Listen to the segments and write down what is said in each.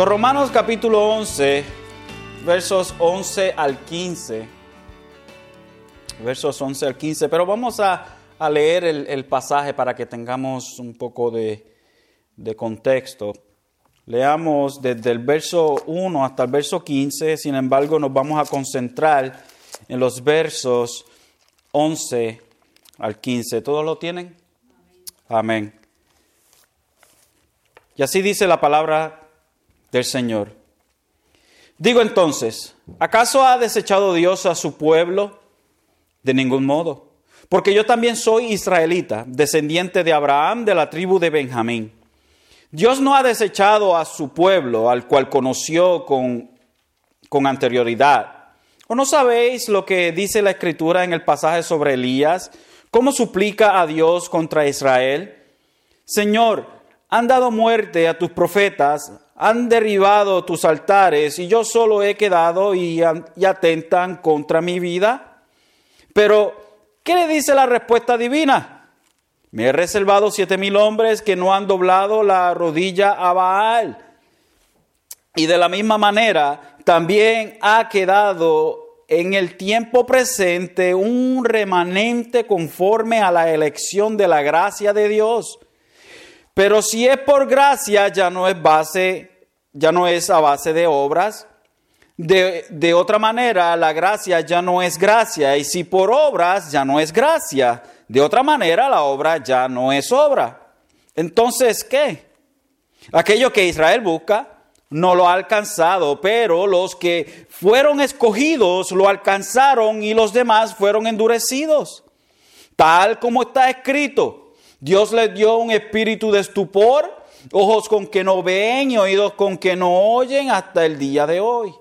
So, Romanos capítulo 11, versos 11 al 15. Versos 11 al 15. Pero vamos a, a leer el, el, pasaje para que tengamos un poco de, de contexto. Leamos desde el verso 1 hasta el verso 15, sin embargo nos vamos a concentrar en los versos 11 al 15. ¿Todos lo tienen? Amén. Y así dice la palabra del Señor. Digo entonces, ¿acaso ha desechado Dios a su pueblo? De ningún modo, porque yo también soy israelita, descendiente de Abraham de la tribu de Benjamín. Dios no ha desechado a su pueblo, al cual conoció con, con anterioridad. ¿O no sabéis lo que dice la escritura en el pasaje sobre Elías? ¿Cómo suplica a Dios contra Israel? Señor, han dado muerte a tus profetas, han derribado tus altares y yo solo he quedado y, y atentan contra mi vida. Pero, ¿qué le dice la respuesta divina? Me he reservado siete mil hombres que no han doblado la rodilla a Baal. Y de la misma manera, también ha quedado en el tiempo presente un remanente conforme a la elección de la gracia de Dios. Pero si es por gracia, ya no es base ya no es a base de obras. De, de, otra manera, la gracia ya no es gracia, y si por obras ya no es gracia, de otra manera la obra ya no es obra. Entonces, ¿qué? Aquello que Israel busca no lo ha alcanzado, pero los que fueron escogidos lo alcanzaron y los demás fueron endurecidos. Tal como está escrito, Dios les dio un espíritu de estupor ojos con que no ven y oídos con que no oyen hasta el día de hoy.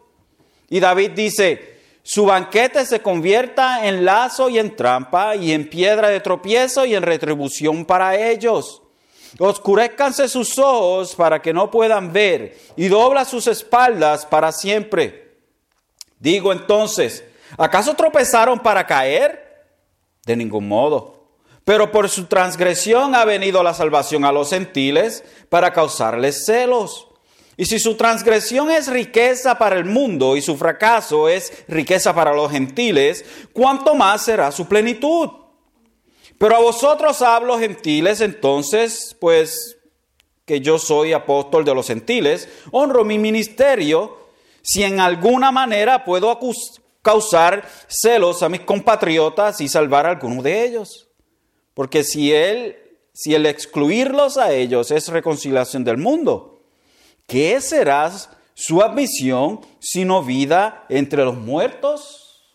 Y David dice, su banquete se convierta en lazo y en trampa y en piedra de tropiezo y en retribución para ellos. Oscurezcanse sus ojos para que no puedan ver y dobla sus espaldas para siempre. Digo entonces, ¿acaso tropezaron para caer? De ningún modo pero por su transgresión ha venido la salvación a los gentiles para causarles celos. Y si su transgresión es riqueza para el mundo y su fracaso es riqueza para los gentiles, ¿cuánto más será su plenitud? Pero a vosotros hablo gentiles, entonces, pues que yo soy apóstol de los gentiles, honro mi ministerio si en alguna manera puedo causar celos a mis compatriotas y salvar a alguno de ellos. Porque si él, si el excluirlos a ellos es reconciliación del mundo, ¿qué será su admisión sino vida entre los muertos?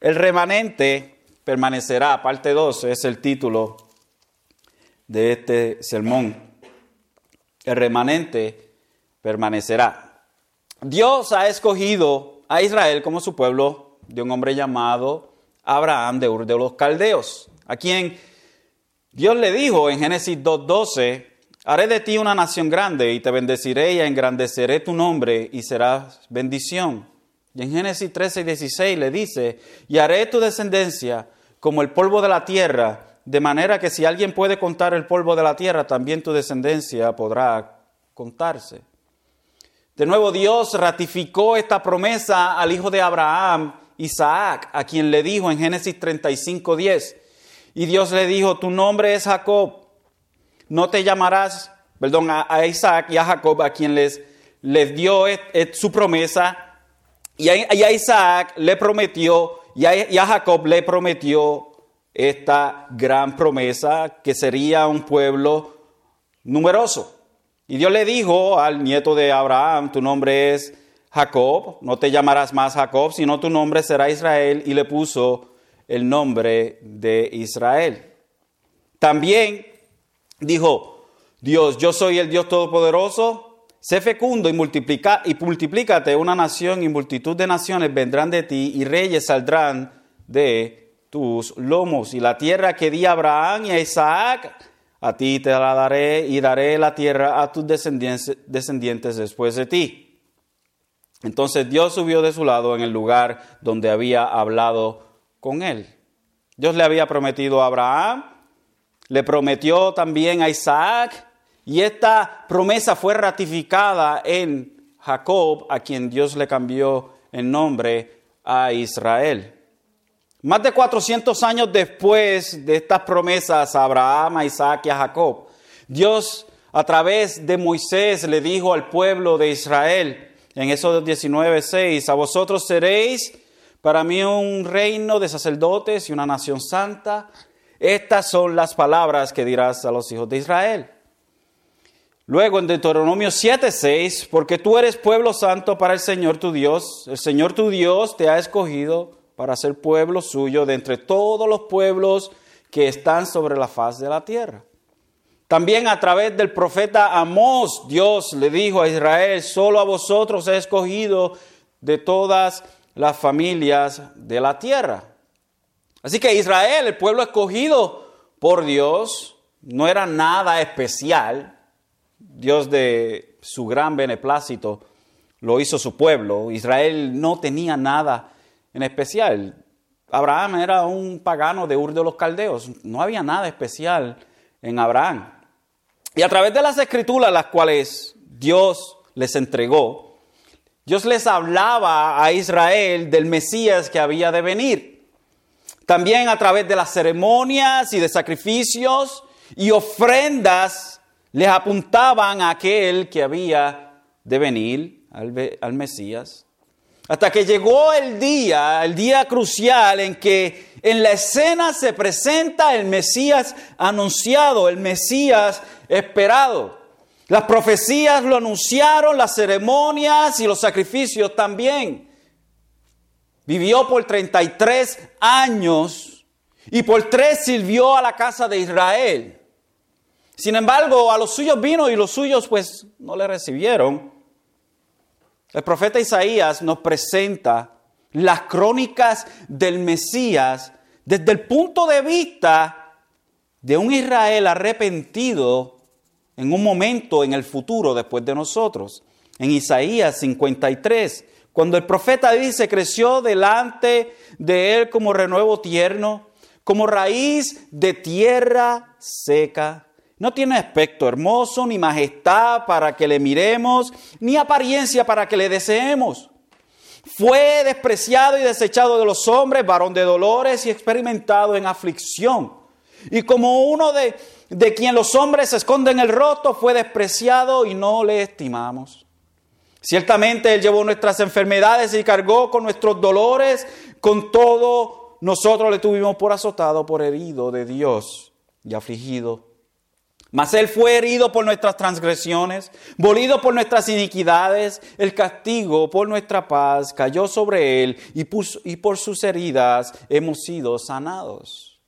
El remanente permanecerá, parte 2 es el título de este sermón. El remanente permanecerá. Dios ha escogido a Israel como su pueblo de un hombre llamado Abraham de Ur de los Caldeos, a quien Dios le dijo en Génesis 2.12, haré de ti una nación grande y te bendeciré y engrandeceré tu nombre y serás bendición. Y en Génesis 13.16 le dice, y haré tu descendencia como el polvo de la tierra, de manera que si alguien puede contar el polvo de la tierra, también tu descendencia podrá contarse. De nuevo Dios ratificó esta promesa al hijo de Abraham Isaac, a quien le dijo en Génesis 35, 10, y Dios le dijo, tu nombre es Jacob, no te llamarás, perdón, a, Isaac y a Jacob, a quien les, les dio su promesa, y a, Isaac le prometió, y a Jacob le prometió esta gran promesa que sería un pueblo numeroso. Y Dios le dijo al nieto de Abraham, tu nombre es Jacob, no te llamarás más Jacob, sino tu nombre será Israel, y le puso el nombre de Israel. También dijo, Dios, yo soy el Dios Todopoderoso, sé fecundo y, multiplica, y multiplícate una nación y multitud de naciones vendrán de ti y reyes saldrán de tus lomos. Y la tierra que di a Abraham y a Isaac, a ti te la daré y daré la tierra a tus descendientes, descendientes después de ti. Entonces Dios subió de su lado en el lugar donde había hablado con él. Dios le había prometido a Abraham, le prometió también a Isaac Y esta promesa fue ratificada en Jacob, a quien Dios le cambió el nombre a Israel. Más de 400 años después de estas promesas a Abraham, a Isaac y a Jacob, Dios a través de Moisés le dijo al pueblo de Israel en Éxodo 19, 6, a vosotros seréis para mí un reino de sacerdotes y una nación santa. Estas son las palabras que dirás a los hijos de Israel. Luego en Deuteronomio 7:6, porque tú eres pueblo santo para el Señor tu Dios, el Señor tu Dios te ha escogido para ser pueblo suyo de entre todos los pueblos que están sobre la faz de la tierra. También a través del profeta Amós, Dios le dijo a Israel, solo a vosotros he escogido de todas las familias de la tierra. Así que Israel, el pueblo escogido por Dios, no era nada especial, Dios de su gran beneplácito lo hizo su pueblo. Israel no tenía nada en especial. Abraham era un pagano de Ur de los Caldeos. No había nada especial en Abraham. Y a través de las escrituras, las cuales Dios les entregó, Dios les hablaba a Israel del Mesías que había de venir. También a través de las ceremonias y de sacrificios y ofrendas les apuntaban a aquel que había de venir, al, Mesías, hasta que llegó el día, el día crucial en que en la escena se presenta el Mesías anunciado, el Mesías esperado. Las profecías lo anunciaron, las ceremonias y los sacrificios también. Vivió por 33 años y por tres sirvió a la casa de Israel. Sin embargo, a los suyos vino y los suyos pues no le recibieron. El profeta Isaías nos presenta las crónicas del Mesías desde el punto de vista de un Israel arrepentido en un momento en el futuro después de nosotros. En Isaías 53, cuando el profeta dice, creció delante de él como renuevo tierno, como raíz de tierra seca no tiene aspecto hermoso, ni majestad para que le miremos, ni apariencia para que le deseemos. Fue despreciado y desechado de los hombres, varón de dolores y experimentado en aflicción. Y como uno de, de quien los hombres esconden el roto, fue despreciado y no le estimamos. Ciertamente Él llevó nuestras enfermedades y cargó con nuestros dolores, con todo nosotros le tuvimos por azotado, por herido de Dios y afligido mas Él fue herido por nuestras transgresiones, molido por nuestras iniquidades, el castigo por nuestra paz cayó sobre Él y, y por sus heridas hemos sido sanados.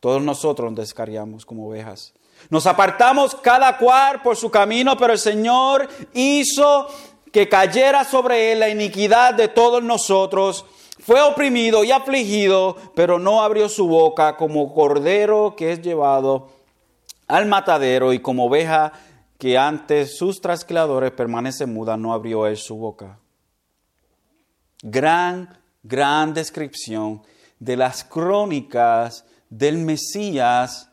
Todos nosotros nos descarriamos como ovejas. Nos apartamos cada cual por su camino, pero el Señor hizo que cayera sobre Él la iniquidad de todos nosotros. Fue oprimido y afligido, pero no abrió su boca como cordero que es llevado al matadero y como oveja que antes sus trasquiladores permanece muda, no abrió él su boca. Gran, gran descripción de las crónicas del Mesías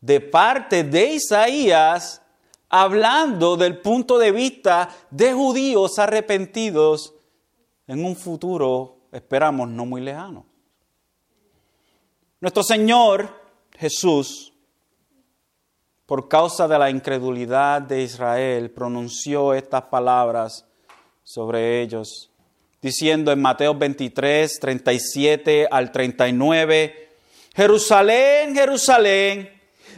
de parte de Isaías, hablando del punto de vista de judíos arrepentidos en un futuro, esperamos, no muy lejano. Nuestro Señor Jesús por causa de la incredulidad de Israel, pronunció estas palabras sobre ellos, diciendo en Mateo 23, 37 al 39, Jerusalén, Jerusalén,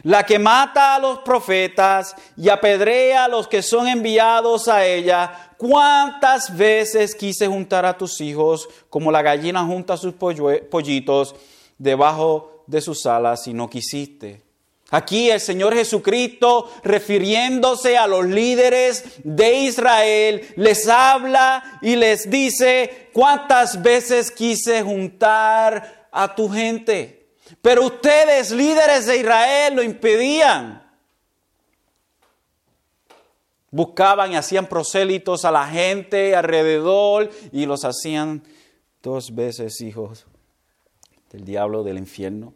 la que mata a los profetas y apedrea a los que son enviados a ella, cuántas veces quise juntar a tus hijos como la gallina junta sus pollitos debajo de sus alas y no quisiste. Aquí el Señor Jesucristo, refiriéndose a los líderes de Israel, les habla y les dice, ¿cuántas veces quise juntar a tu gente? Pero ustedes, líderes de Israel, lo impedían. Buscaban y hacían prosélitos a la gente alrededor y los hacían dos veces hijos del diablo del infierno.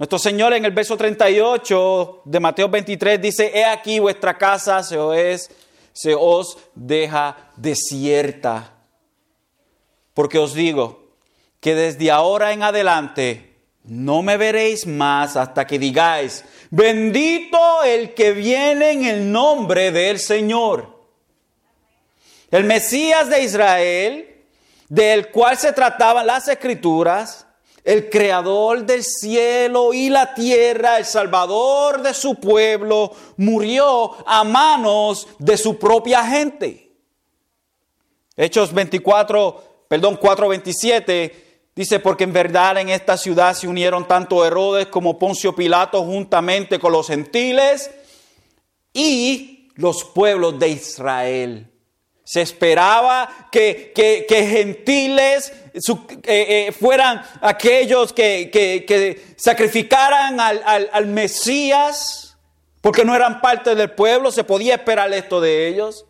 Nuestro Señor en el verso 38 de Mateo 23 dice, he aquí vuestra casa se os, deja desierta. Porque os digo que desde ahora en adelante no me veréis más hasta que digáis, bendito el que viene en el nombre del Señor. El Mesías de Israel, del cual se trataban las escrituras, el creador del cielo y la tierra, el salvador de su pueblo, murió a manos de su propia gente. Hechos 24, perdón, 4:27 dice, porque en verdad en esta ciudad se unieron tanto Herodes como Poncio Pilato juntamente con los gentiles y los pueblos de Israel. Se esperaba que, gentiles eh, eh, fueran aquellos que, sacrificaran al, al, Mesías, porque no eran parte del pueblo. Se podía esperar esto de ellos.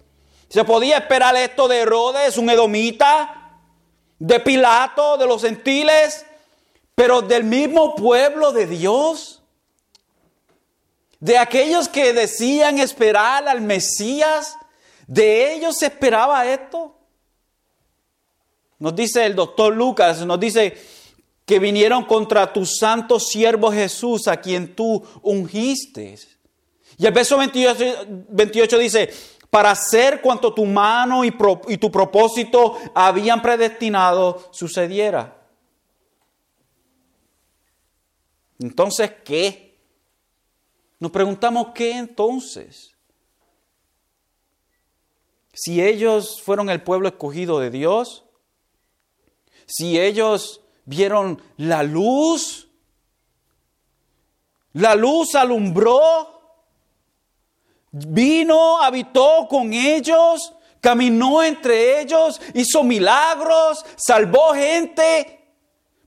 Se podía esperar esto de Herodes, un edomita, de Pilato, de los gentiles, pero del mismo pueblo de Dios. De aquellos que decían esperar al Mesías ¿De ellos se esperaba esto? Nos dice el doctor Lucas, nos dice que vinieron contra tu santo siervo Jesús, a quien tú ungiste. Y el verso 28, dice, para hacer cuanto tu mano y, y tu propósito habían predestinado sucediera. Entonces, ¿qué? Nos preguntamos, ¿qué entonces? si ellos fueron el pueblo escogido de Dios, si ellos vieron la luz, la luz alumbró, vino, habitó con ellos, caminó entre ellos, hizo milagros, salvó gente,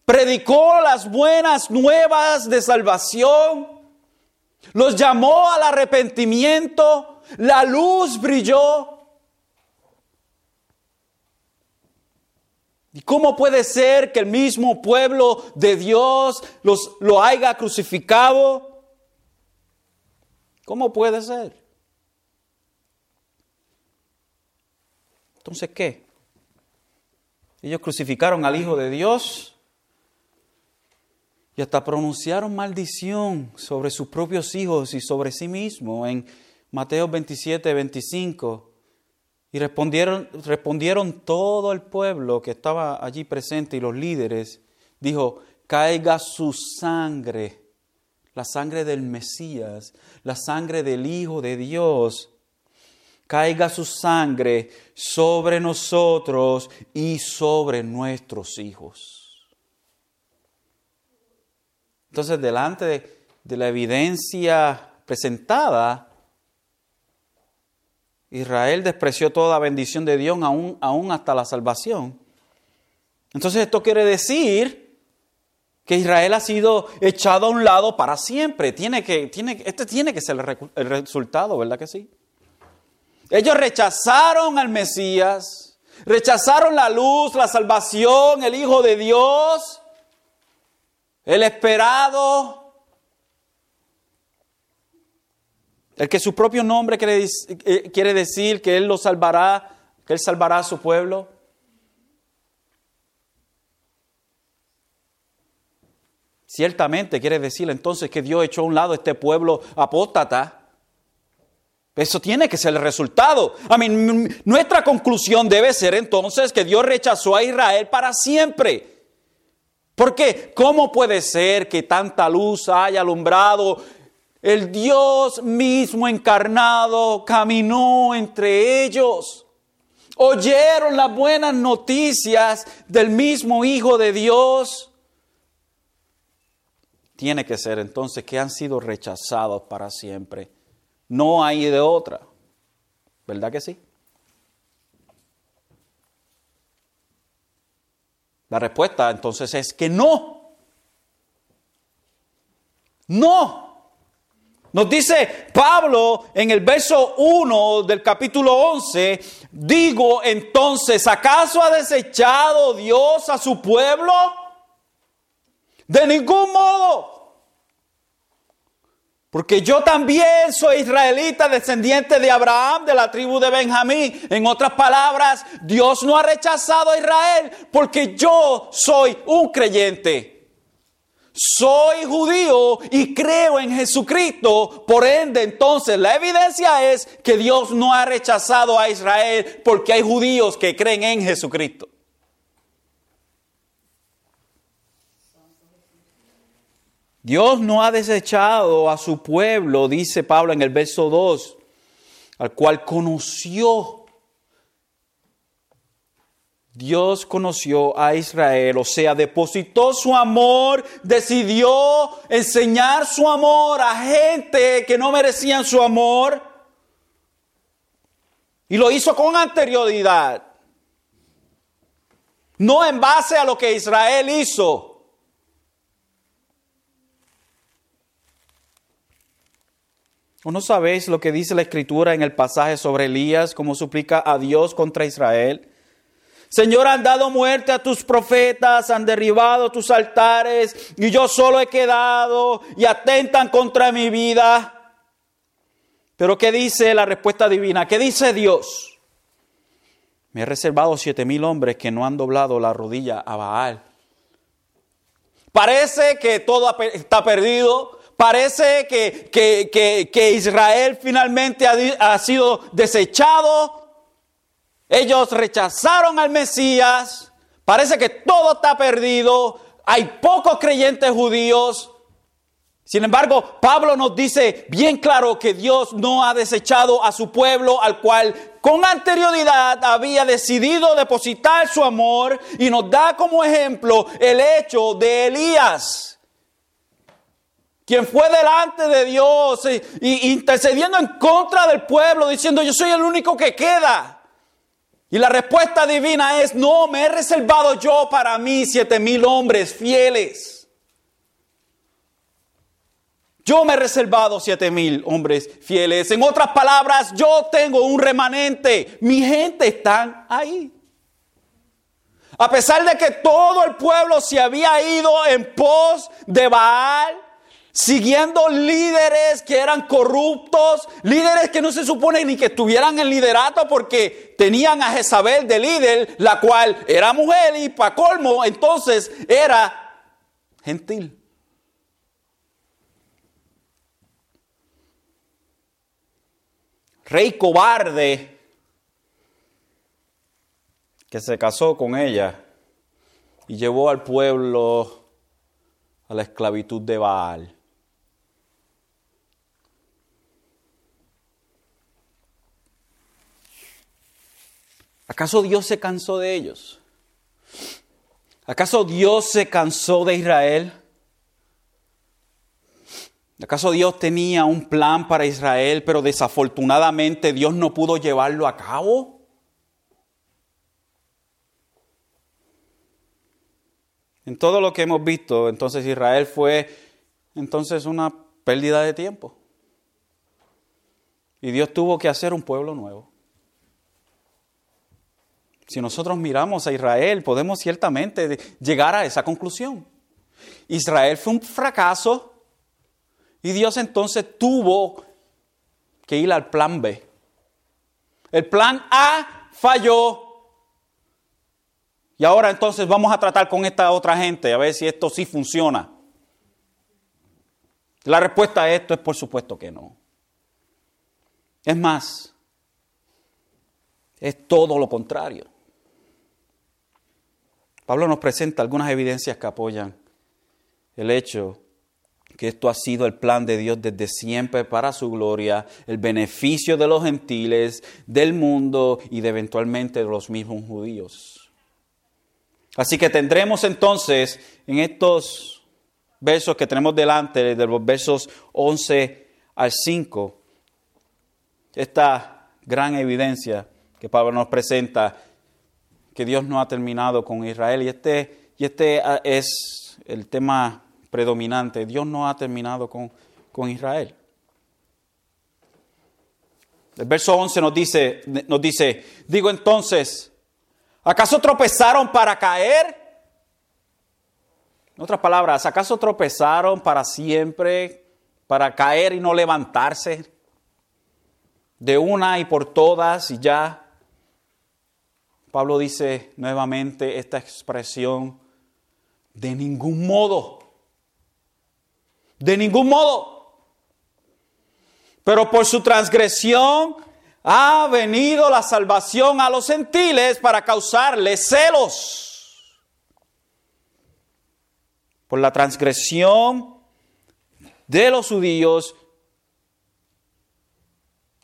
predicó las buenas nuevas de salvación, los llamó al arrepentimiento, la luz brilló. ¿Y cómo puede ser que el mismo pueblo de Dios los, lo haya crucificado? ¿Cómo puede ser? Entonces, ¿qué? Ellos crucificaron al Hijo de Dios y hasta pronunciaron maldición sobre sus propios hijos y sobre sí mismos en Mateo 27, 25. Y respondieron, respondieron todo el pueblo que estaba allí presente y los líderes, dijo, caiga su sangre, la sangre del Mesías, la sangre del Hijo de Dios, caiga su sangre sobre nosotros y sobre nuestros hijos. Entonces, delante de, de la evidencia presentada, Israel despreció toda bendición de Dios, aún, aún hasta la salvación. Entonces esto quiere decir que Israel ha sido echado a un lado para siempre. Tiene que, tiene, este tiene que ser el resultado, ¿verdad que sí? Ellos rechazaron al Mesías, rechazaron la luz, la salvación, el Hijo de Dios, el esperado, El que su propio nombre eh, quiere, decir que Él lo salvará, que Él salvará a su pueblo. Ciertamente quiere decir entonces que Dios echó a un lado este pueblo apóstata. Eso tiene que ser el resultado. Nuestra conclusión debe ser entonces que Dios rechazó a Israel para siempre. Porque, ¿cómo puede ser que tanta luz haya alumbrado el Dios mismo encarnado caminó entre ellos. Oyeron las buenas noticias del mismo Hijo de Dios. Tiene que ser entonces que han sido rechazados para siempre. No hay de otra. ¿Verdad que sí? La respuesta entonces es que no. No. Nos dice Pablo en el verso 1 del capítulo 11, digo entonces, ¿acaso ha desechado Dios a su pueblo? De ningún modo. Porque yo también soy israelita, descendiente de Abraham, de la tribu de Benjamín. En otras palabras, Dios no ha rechazado a Israel porque yo soy un creyente. Soy judío y creo en Jesucristo. Por ende, entonces, la evidencia es que Dios no ha rechazado a Israel porque hay judíos que creen en Jesucristo. Dios no ha desechado a su pueblo, dice Pablo en el verso 2, al cual conoció. Dios conoció a Israel, o sea, depositó su amor, decidió enseñar su amor a gente que no merecían su amor. Y lo hizo con anterioridad. No en base a lo que Israel hizo. ¿O no sabéis lo que dice la escritura en el pasaje sobre Elías, como suplica a Dios contra Israel? Señor, han dado muerte a tus profetas, han derribado tus altares y yo solo he quedado y atentan contra mi vida. Pero ¿qué dice la respuesta divina? ¿Qué dice Dios? Me he reservado siete mil hombres que no han doblado la rodilla a Baal. Parece que todo está perdido, Parece que, Israel finalmente ha, ha sido desechado. Ellos rechazaron al Mesías. Parece que todo está perdido. Hay pocos creyentes judíos. Sin embargo, Pablo nos dice bien claro que Dios no ha desechado a su pueblo al cual con anterioridad había decidido depositar su amor y nos da como ejemplo el hecho de Elías quien fue delante de Dios y, intercediendo en contra del pueblo, diciendo, yo soy el único que queda. Y la respuesta divina es, no, me he reservado yo para mí siete mil hombres fieles. Yo me he reservado siete mil hombres fieles. En otras palabras, yo tengo un remanente. Mi gente está ahí. A pesar de que todo el pueblo se había ido en pos de Baal, siguiendo líderes que eran corruptos, líderes que no se supone ni que estuvieran en liderato porque tenían a Jezabel de líder, la cual era mujer y para colmo entonces era gentil. Rey cobarde que se casó con ella y llevó al pueblo a la esclavitud de Baal. ¿Acaso Dios se cansó de ellos? ¿Acaso Dios se cansó de Israel? ¿Acaso Dios tenía un plan para Israel, pero desafortunadamente Dios no pudo llevarlo a cabo? En todo lo que hemos visto, entonces Israel fue entonces una pérdida de tiempo. Y Dios tuvo que hacer un pueblo nuevo. Si nosotros miramos a Israel, podemos ciertamente llegar a esa conclusión. Israel fue un fracaso y Dios entonces tuvo que ir al plan B. El plan A falló. Y ahora entonces vamos a tratar con esta otra gente a ver si esto sí funciona. La respuesta a esto es por supuesto que no. Es más, es todo lo contrario. Pablo nos presenta algunas evidencias que apoyan el hecho que esto ha sido el plan de Dios desde siempre para su gloria, el beneficio de los gentiles, del mundo y de eventualmente de los mismos judíos. Así que tendremos entonces en estos versos que tenemos delante, de los versos 11 al 5, esta gran evidencia que Pablo nos presenta que Dios no ha terminado con Israel. Y este, y este ah, es el tema predominante. Dios no ha terminado con, con Israel. El verso 11 nos dice, nos dice, digo entonces, ¿acaso tropezaron para caer? En otras palabras, ¿acaso tropezaron para siempre, para caer y no levantarse de una y por todas y ya. Pablo dice nuevamente esta expresión, de ningún modo, de ningún modo. Pero por su transgresión ha venido la salvación a los gentiles para causarles celos. Por la transgresión de los judíos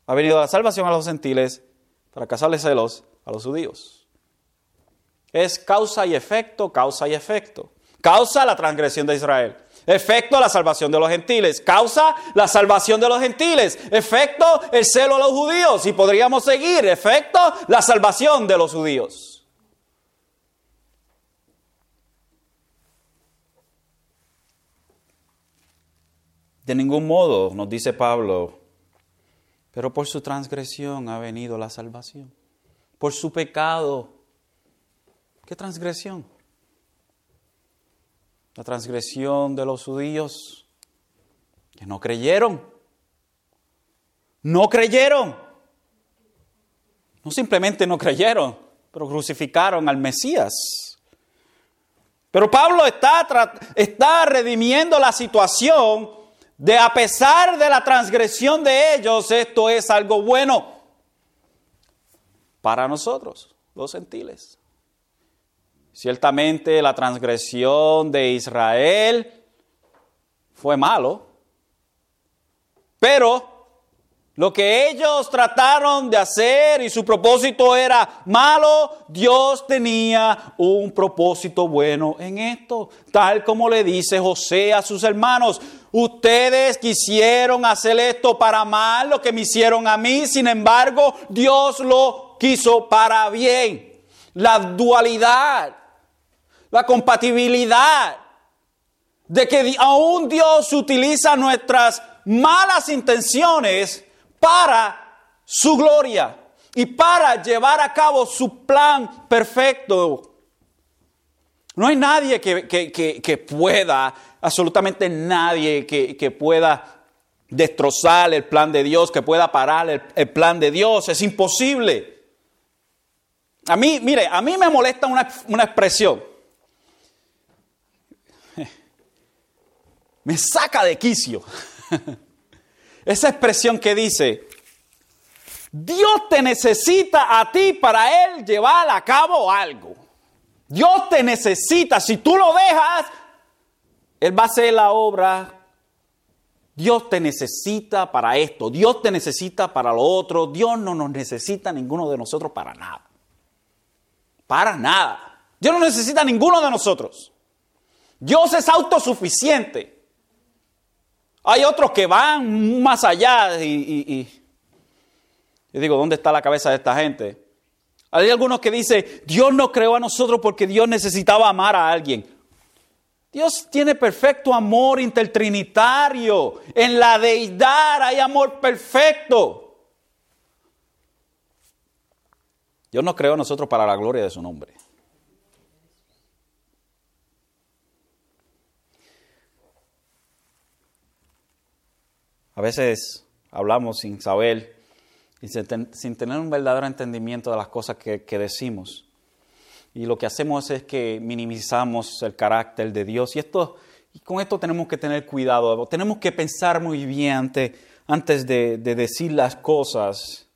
ha venido la salvación a los gentiles para causarles celos a los judíos. Es causa y efecto, causa y efecto. Causa la transgresión de Israel. Efecto, la salvación de los gentiles. Causa, la salvación de los gentiles. Efecto, el celo a los judíos. Y podríamos seguir. Efecto, la salvación de los judíos. De ningún modo, nos dice Pablo, pero por su transgresión ha venido la salvación. Por su pecado. ¿Qué transgresión? la transgresión de los judíos que no creyeron. No creyeron. No simplemente no creyeron, pero crucificaron al Mesías. Pero Pablo está, está redimiendo la situación de a pesar de la transgresión de ellos, esto es algo bueno para nosotros, los gentiles. Ciertamente la transgresión de Israel fue malo, pero lo que ellos trataron de hacer y su propósito era malo, Dios tenía un propósito bueno en esto. Tal como le dice José a sus hermanos, ustedes quisieron hacer esto para mal, lo que me hicieron a mí, sin embargo, Dios lo quiso para bien. La dualidad la compatibilidad de que aún Dios utiliza nuestras malas intenciones para su gloria y para llevar a cabo su plan perfecto. No hay nadie que, pueda, absolutamente nadie que, pueda destrozar el plan de Dios, que pueda parar el, plan de Dios. Es imposible. A mí, mire, a mí me molesta una, una expresión. Me saca de quicio. Esa expresión que dice, Dios te necesita a ti para Él llevar a cabo algo. Dios te necesita. Si tú lo dejas, Él va a hacer la obra. Dios te necesita para esto. Dios te necesita para lo otro. Dios no nos necesita ninguno de nosotros para nada. Para nada. Dios no necesita ninguno de nosotros. Dios es autosuficiente. Hay otros que van más allá y, digo, ¿dónde está la cabeza de esta gente? Hay algunos que dicen, Dios no creó a nosotros porque Dios necesitaba amar a alguien. Dios tiene perfecto amor intertrinitario. En la deidad hay amor perfecto. Dios nos creó a nosotros para la gloria de su nombre. A veces hablamos sin saber y sin tener un verdadero entendimiento de las cosas que, decimos. Y lo que hacemos es que minimizamos el carácter de Dios. Y, esto, con esto tenemos que tener cuidado. Tenemos que pensar muy bien antes, de, decir las cosas,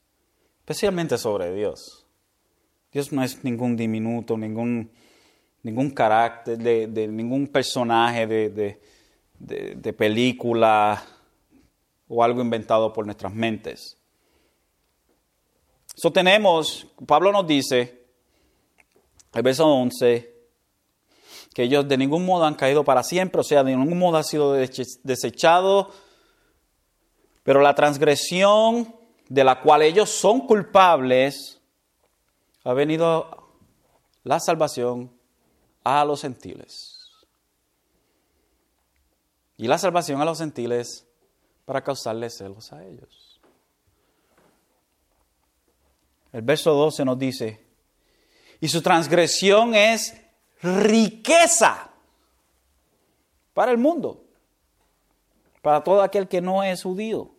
especialmente sobre Dios. Dios no es ningún diminuto, ningún, ningún carácter, de, ningún personaje de, de película o algo inventado por nuestras mentes. Eso tenemos, Pablo nos dice, el verso 11, que ellos de ningún modo han caído para siempre, o sea, de ningún modo ha sido desechado, pero la transgresión de la cual ellos son culpables, ha venido la salvación a los gentiles. Y la salvación a los gentiles para causarles celos a ellos. El verso 12 nos dice, y su transgresión es riqueza para el mundo. para todo aquel que no es judío.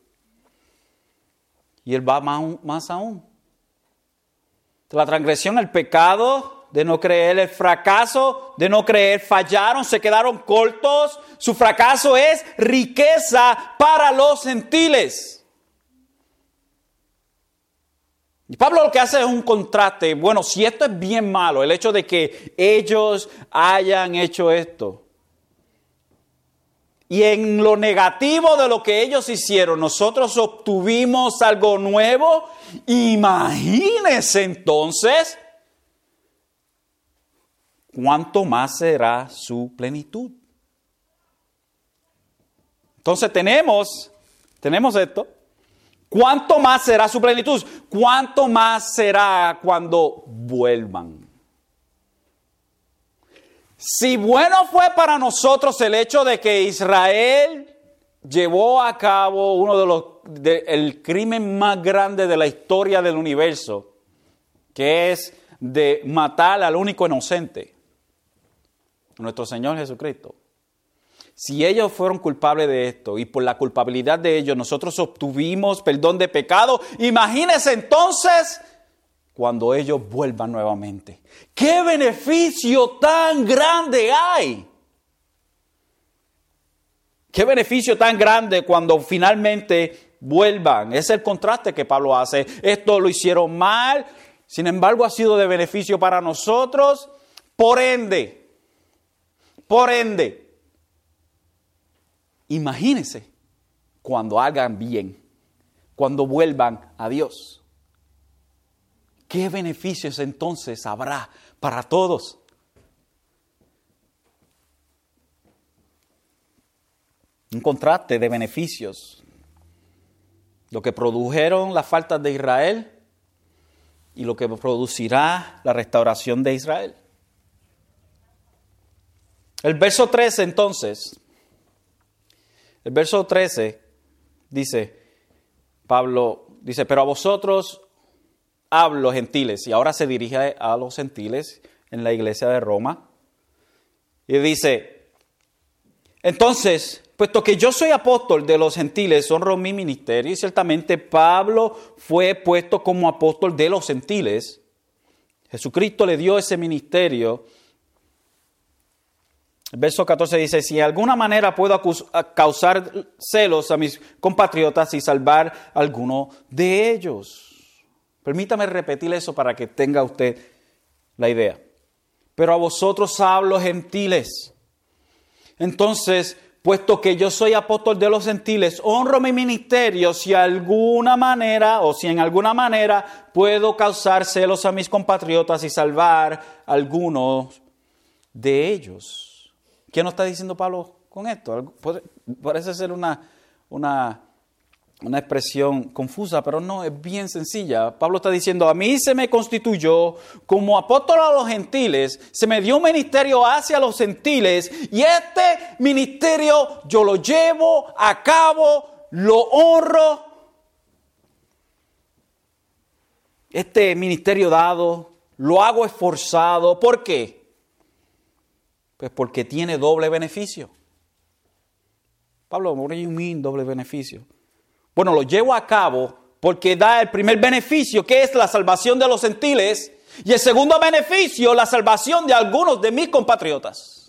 Y él va más, aún. La transgresión, el pecado de no creer, el fracaso de no creer, fallaron, se quedaron cortos. Su fracaso es riqueza para los gentiles. Y Pablo lo que hace es un contraste. Bueno, si esto es bien malo, el hecho de que ellos hayan hecho esto, y en lo negativo de lo que ellos hicieron, nosotros obtuvimos algo nuevo. Imagínense entonces cuánto más será su plenitud. Entonces tenemos, tenemos esto. ¿Cuánto más será su plenitud? ¿Cuánto más será cuando vuelvan? Si bueno fue para nosotros el hecho de que Israel llevó a cabo uno de los el crimen más grande de la historia del universo, que es de matar al único inocente, nuestro Señor Jesucristo. Si ellos fueron culpables de esto y por la culpabilidad de ellos nosotros obtuvimos perdón de pecado, imagínense entonces cuando ellos vuelvan nuevamente. ¿Qué beneficio tan grande hay? ¿Qué beneficio tan grande cuando finalmente vuelvan? Es el contraste que Pablo hace. Esto lo hicieron mal, sin embargo ha sido de beneficio para nosotros. Por ende, por ende, imagínense cuando hagan bien, cuando vuelvan a Dios. ¿Qué beneficios entonces habrá para todos? Un contraste de beneficios. Lo que produjeron las faltas de Israel y lo que producirá la restauración de Israel. El verso 13 entonces, el verso 13 dice, Pablo dice, pero a vosotros los gentiles y ahora se dirige a los gentiles en la iglesia de Roma y dice, entonces, puesto que yo soy apóstol de los gentiles, honro mi ministerio y ciertamente Pablo fue puesto como apóstol de los gentiles. Jesucristo le dio ese ministerio. Verso 14 dice, si de alguna manera puedo causar celos a mis compatriotas y salvar a alguno de ellos. Permítame repetir eso para que tenga usted la idea. Pero a vosotros hablo gentiles. Entonces, puesto que yo soy apóstol de los gentiles, honro mi ministerio si alguna manera o si en alguna manera puedo causar celos a mis compatriotas y salvar a algunos de ellos. ¿Qué nos está diciendo Pablo con esto? Parece ser una, una una expresión confusa, pero no, es bien sencilla. Pablo está diciendo, a mí se me constituyó como apóstol a los gentiles, se me dio un ministerio hacia los gentiles y este ministerio yo lo llevo a cabo, lo honro. Este ministerio dado, lo hago esforzado. ¿Por qué? Porque tiene doble beneficio. Pablo, what do you mean doble beneficio? Bueno, lo llevo a cabo porque da el primer beneficio, que es la salvación de los gentiles, y el segundo beneficio, la salvación de algunos de mis compatriotas.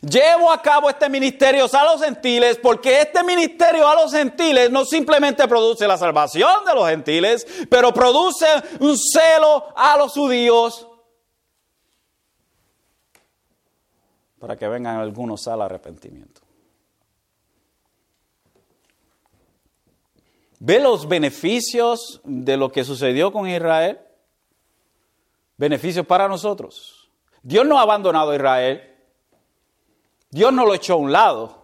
Llevo a cabo este ministerio a los gentiles porque este ministerio a los gentiles no simplemente produce la salvación de los gentiles, pero produce un celo a los judíos para que vengan algunos al arrepentimiento. ¿Ve los beneficios de lo que sucedió con Israel? Beneficios para nosotros. Dios no ha abandonado a Israel. Dios no lo echó a un lado.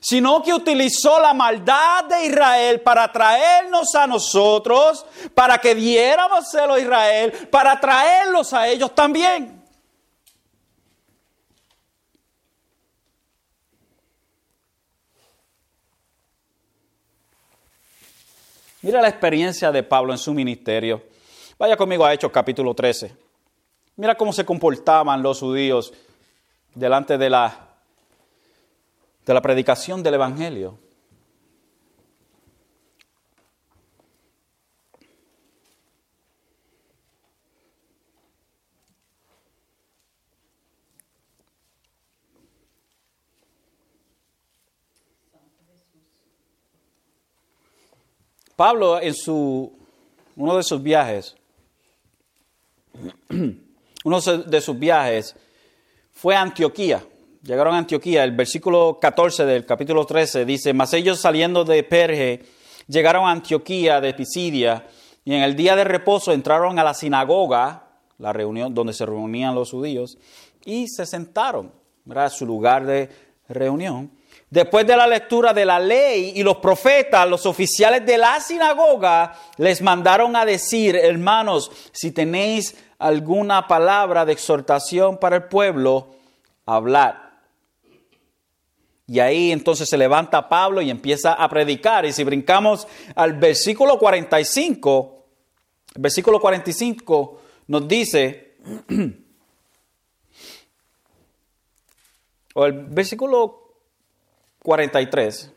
Sino que utilizó la maldad de Israel para traernos a nosotros, para que diéramos celo a Israel, para traerlos a ellos también. Mira la experiencia de Pablo en su ministerio. Vaya conmigo a Hechos capítulo 13. Mira cómo se comportaban los judíos delante de la, de la predicación del Evangelio. Pablo en su, uno de sus viajes, uno de sus viajes fue a Antioquía. Llegaron a Antioquía. El versículo 14 del capítulo 13 dice, mas ellos saliendo de Perge llegaron a Antioquía de Pisidia y en el día de reposo entraron a la sinagoga, la reunión donde se reunían los judíos, y se sentaron. Era su lugar de reunión. Después de la lectura de la ley y los profetas, los oficiales de la sinagoga les mandaron a decir, hermanos, si tenéis alguna palabra de exhortación para el pueblo, hablad. Y ahí entonces se levanta Pablo y empieza a predicar. Y si brincamos al versículo 45, el versículo 45 nos dice, o el versículo 43.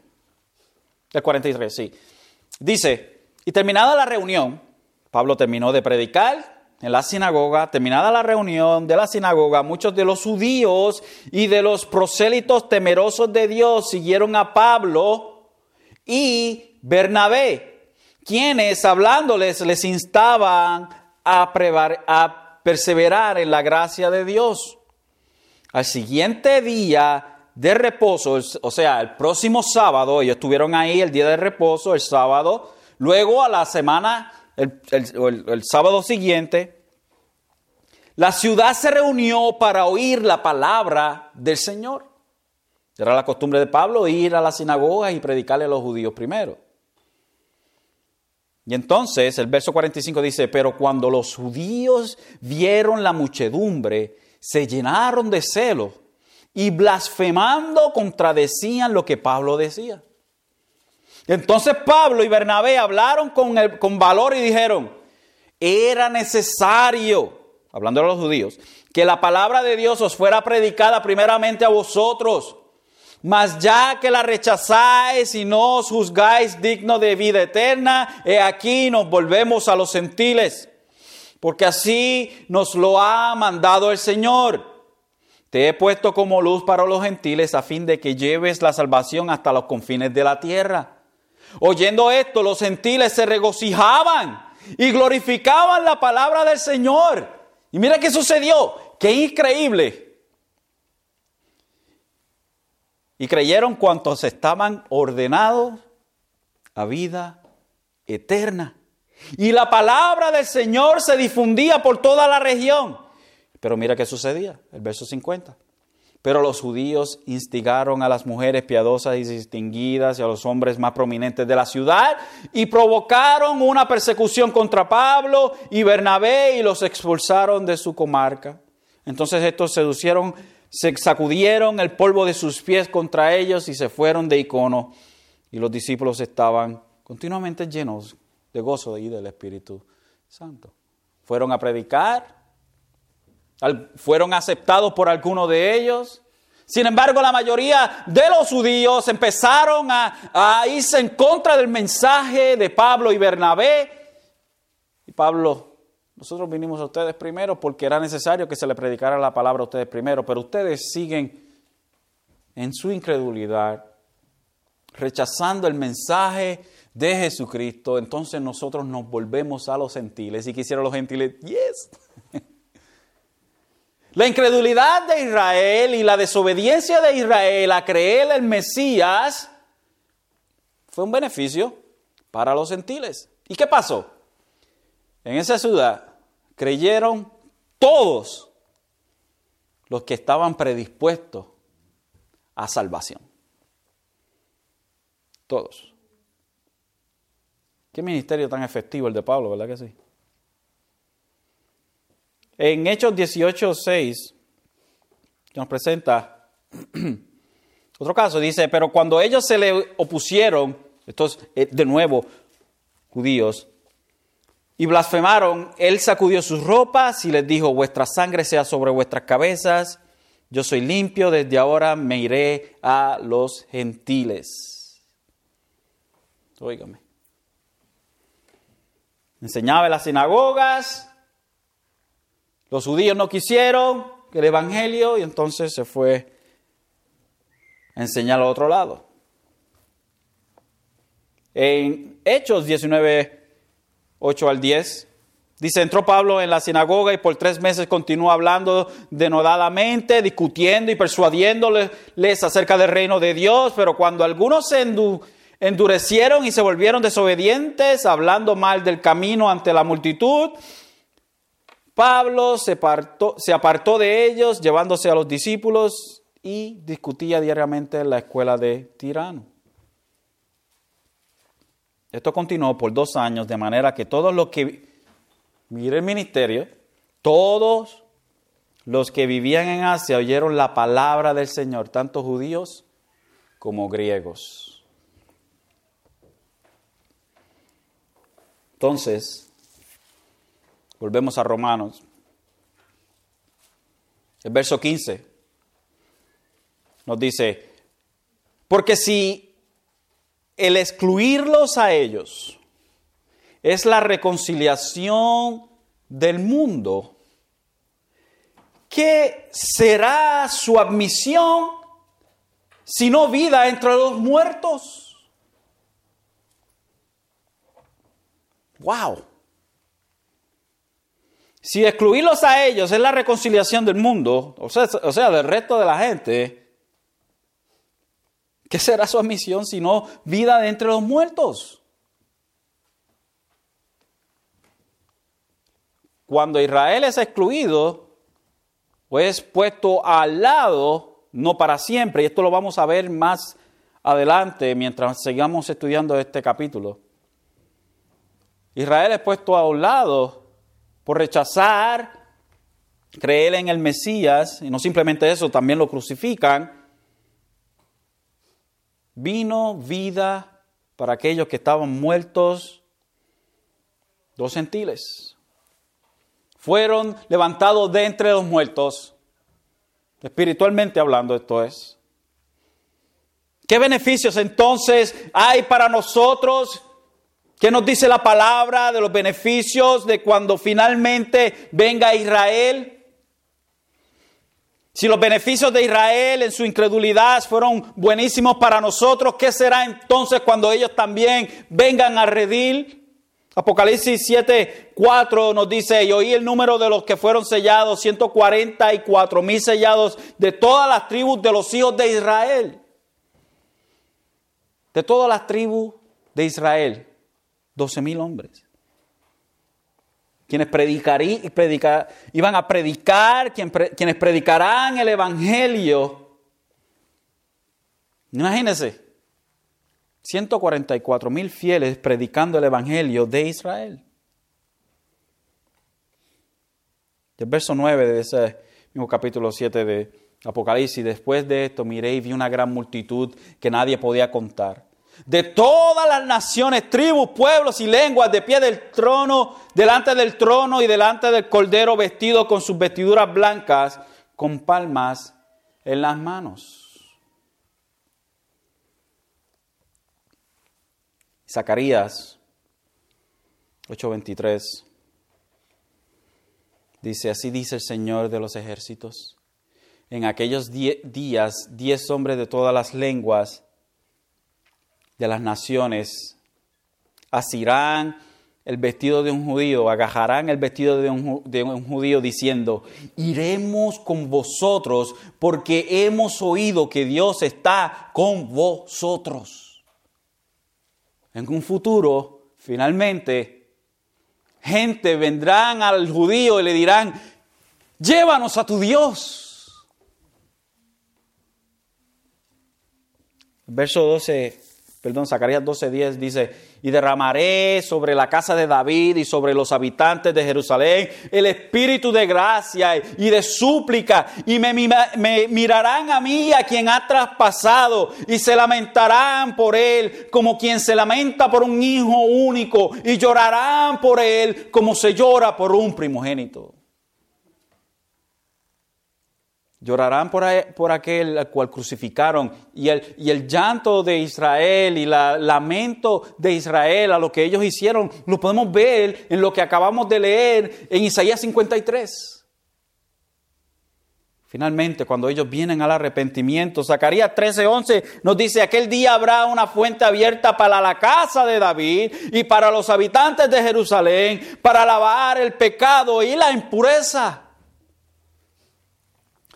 El 43, sí. Dice, y terminada la reunión, Pablo terminó de predicar en la sinagoga, terminada la reunión de la sinagoga, muchos de los judíos y de los prosélitos temerosos de Dios siguieron a Pablo y Bernabé, quienes hablándoles les instaban a, a perseverar en la gracia de Dios. Al siguiente día, de reposo, o sea, el próximo sábado, ellos estuvieron ahí el día de reposo, el sábado, luego a la semana, el, el, sábado siguiente, la ciudad se reunió para oír la palabra del Señor. Era la costumbre de Pablo ir a la sinagoga y predicarle a los judíos primero. Y entonces el verso 45 dice, pero cuando los judíos vieron la muchedumbre, se llenaron de celo y blasfemando contradecían lo que Pablo decía. Entonces Pablo y Bernabé hablaron con, con valor y dijeron, era necesario, hablando de los judíos, que la palabra de Dios os fuera predicada primeramente a vosotros. Mas ya que la rechazáis y no os juzgáis digno de vida eterna, he aquí nos volvemos a los gentiles, porque así nos lo ha mandado el Señor. Te he puesto como luz para los gentiles a fin de que lleves la salvación hasta los confines de la tierra. Oyendo esto, los gentiles se regocijaban y glorificaban la palabra del Señor. Y mira qué sucedió, qué increíble. Y creyeron cuantos estaban ordenados a vida eterna. Y la palabra del Señor se difundía por toda la región. Pero mira qué sucedía, el verso 50. Pero los judíos instigaron a las mujeres piadosas y distinguidas y a los hombres más prominentes de la ciudad y provocaron una persecución contra Pablo y Bernabé y los expulsaron de su comarca. Entonces estos seducieron, se sacudieron el polvo de sus pies contra ellos y se fueron de icono. Y los discípulos estaban continuamente llenos de gozo y del Espíritu Santo. Fueron a predicar fueron aceptados por alguno de ellos. Sin embargo, la mayoría de los judíos empezaron a, irse en contra del mensaje de Pablo y Bernabé. Y Pablo, nosotros vinimos a ustedes primero porque era necesario que se le predicara la palabra a ustedes primero, pero ustedes siguen en su incredulidad, rechazando el mensaje de Jesucristo. Entonces nosotros nos volvemos a los gentiles. Y quisieron los gentiles, yes. La incredulidad de Israel y la desobediencia de Israel a creer el Mesías fue un beneficio para los gentiles. ¿Y qué pasó? En esa ciudad creyeron todos los que estaban predispuestos a salvación. Todos. Qué ministerio tan efectivo el de Pablo, ¿verdad que sí? En Hechos 18, 6, nos presenta otro caso. Dice, pero cuando ellos se le opusieron, estos eh, de nuevo judíos, y blasfemaron, él sacudió sus ropas y les dijo, vuestra sangre sea sobre vuestras cabezas, yo soy limpio, desde ahora me iré a los gentiles. Óigame. Enseñaba en las sinagogas, los judíos no quisieron el evangelio y entonces se fue a enseñar al otro lado. En Hechos 19, 8 al 10, dice, entró Pablo en la sinagoga y por tres meses continuó hablando denodadamente, discutiendo y persuadiéndoles acerca del reino de Dios, pero cuando algunos se endurecieron y se volvieron desobedientes, hablando mal del camino ante la multitud, Pablo se apartó, se apartó de ellos, llevándose a los discípulos y discutía diariamente en la escuela de Tirano. Esto continuó por dos años, de manera que todos los que, mire el ministerio, todos los que vivían en Asia oyeron la palabra del Señor, tanto judíos como griegos. Entonces, volvemos a Romanos. El verso 15 nos dice, porque si el excluirlos a ellos es la reconciliación del mundo. ¿Qué será su admisión si no vida entre los muertos? ¡Wow! Si excluirlos a ellos es la reconciliación del mundo, o sea, del resto de la gente, ¿Qué será su misión si no vida de entre los muertos? Cuando Israel es excluido o es puesto al lado, no para siempre, y esto lo vamos a ver más adelante mientras sigamos estudiando este capítulo. Israel es puesto a un lado por rechazar, creer en el Mesías, y no simplemente eso, también lo crucifican vino vida para aquellos que estaban muertos, dos gentiles. Fueron levantados de entre los muertos, espiritualmente hablando esto es. ¿Qué beneficios entonces hay para nosotros? ¿Qué nos dice la palabra de los beneficios de cuando finalmente venga Israel? Si los beneficios de Israel en su incredulidad fueron buenísimos para nosotros, ¿qué será entonces cuando ellos también vengan a redil? Apocalipsis 7, 4 nos dice, y oí el número de los que fueron sellados, 144 mil sellados de todas las tribus de los hijos de Israel. De todas las tribus de Israel, 12 mil hombres quienes predicar, iban a predicar, quienes predicarán el Evangelio. Imagínense, 144 mil fieles predicando el Evangelio de Israel. El verso 9 de ese mismo capítulo 7 de Apocalipsis, después de esto miré y vi una gran multitud que nadie podía contar de todas las naciones, tribus, pueblos y lenguas de pie del trono, delante del trono y delante del cordero vestido con sus vestiduras blancas, con palmas en las manos. Zacarías 8:23 dice, así dice el Señor de los ejércitos. En aquellos días, diez hombres de todas las lenguas, de las naciones asirán el vestido de un judío, agajarán el vestido de un, judío diciendo, iremos con vosotros porque hemos oído que Dios está con vosotros. En un futuro, finalmente, gente vendrán al judío y le dirán, llévanos a tu Dios. Verso 12 perdón, Zacarías 12:10 dice, y derramaré sobre la casa de David y sobre los habitantes de Jerusalén el espíritu de gracia y de súplica, y me, me, mirarán a mí, a quien ha traspasado, y se lamentarán por él como quien se lamenta por un hijo único, y llorarán por él como se llora por un primogénito. Llorarán por, por, aquel al cual crucificaron. Y el, y el llanto de Israel y el lamento de Israel a lo que ellos hicieron, lo podemos ver en lo que acabamos de leer en Isaías 53. Finalmente, cuando ellos vienen al arrepentimiento, Zacarías 13:11 nos dice, aquel día habrá una fuente abierta para la casa de David y para los habitantes de Jerusalén, para lavar el pecado y la impureza.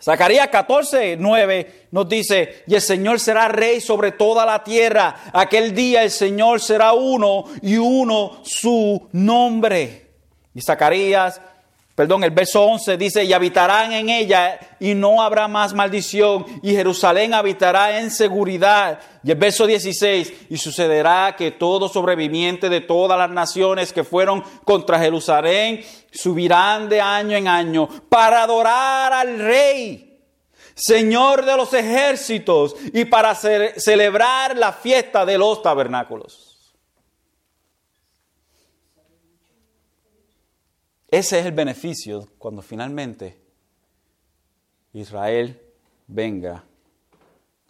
Zacarías 14, 9 nos dice, y el Señor será rey sobre toda la tierra. Aquel día el Señor será uno y uno su nombre. Y Zacarías Perdón, el verso 11 dice, y habitarán en ella y no habrá más maldición, y Jerusalén habitará en seguridad. Y el verso 16, y sucederá que todo sobreviviente de todas las naciones que fueron contra Jerusalén subirán de año en año para adorar al rey, Señor de los ejércitos, y para celebrar la fiesta de los tabernáculos. Ese es el beneficio cuando finalmente Israel venga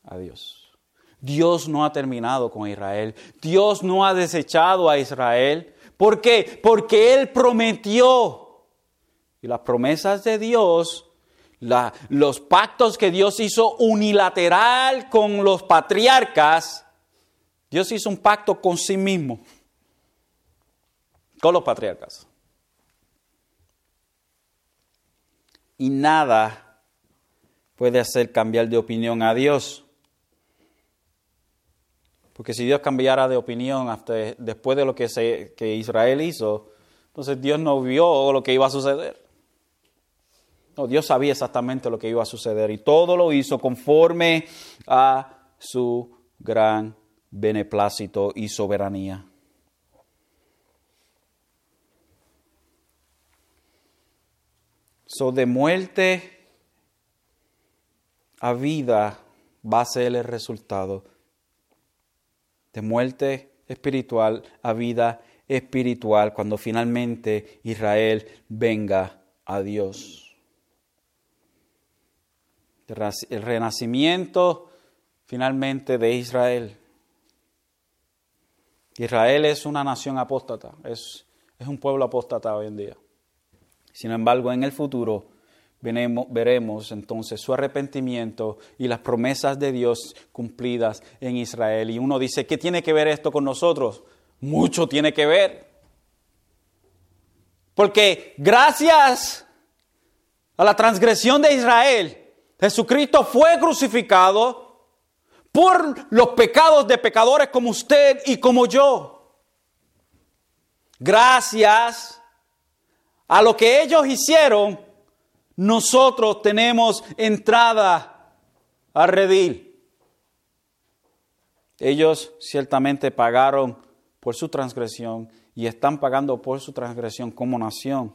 a Dios. Dios no ha terminado con Israel. Dios no ha desechado a Israel. ¿Por qué? Porque Él prometió. Y las promesas de Dios, los pactos que Dios hizo unilateral con los patriarcas, Dios hizo un pacto con sí mismo, con los patriarcas. Y nada puede hacer cambiar de opinión a Dios. Porque si Dios cambiara de opinión hasta después de lo que, se, que Israel hizo, entonces Dios no vio lo que iba a suceder. No, Dios sabía exactamente lo que iba a suceder y todo lo hizo conforme a su gran beneplácito y soberanía. So, de muerte a vida va a ser el resultado. De muerte espiritual a vida espiritual cuando finalmente Israel venga a Dios. El renacimiento finalmente de Israel. Israel es una nación apóstata, es, es un pueblo apóstata hoy en día. Sin embargo, en el futuro veremos, entonces su arrepentimiento y las promesas de Dios cumplidas en Israel. Y uno dice, ¿qué tiene que ver esto con nosotros? Mucho tiene que ver. Porque gracias a la transgresión de Israel, Jesucristo fue crucificado por los pecados de pecadores como usted y como yo. Gracias a lo que ellos hicieron, nosotros tenemos entrada a redil. Ellos ciertamente pagaron por su transgresión y están pagando por su transgresión como nación.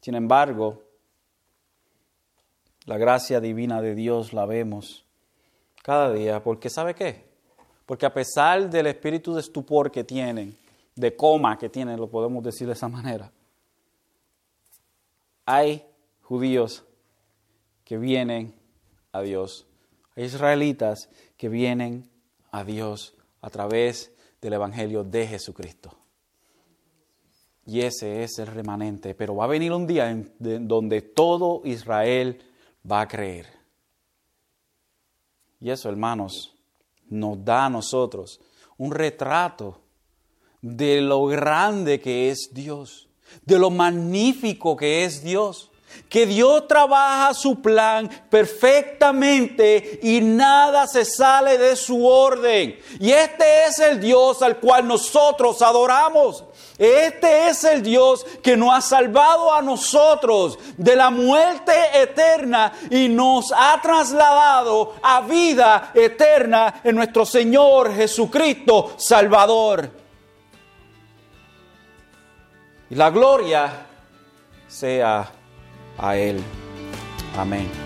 Sin embargo, la gracia divina de Dios la vemos cada día, porque ¿sabe qué? Porque a pesar del espíritu de estupor que tienen, de coma que tiene, lo podemos decir de esa manera. Hay judíos que vienen a Dios, hay israelitas que vienen a Dios a través del Evangelio de Jesucristo. Y ese es el remanente. Pero va a venir un día en, donde todo Israel va a creer. Y eso, hermanos, nos da a nosotros un retrato de lo grande que es Dios, de lo magnífico que es Dios. Que Dios trabaja su plan perfectamente y nada se sale de su orden. Y este es el Dios al cual nosotros adoramos. Este es el Dios que nos ha salvado a nosotros de la muerte eterna y nos ha trasladado a vida eterna en nuestro Señor Jesucristo Salvador. Y la gloria sea a Él. Amén.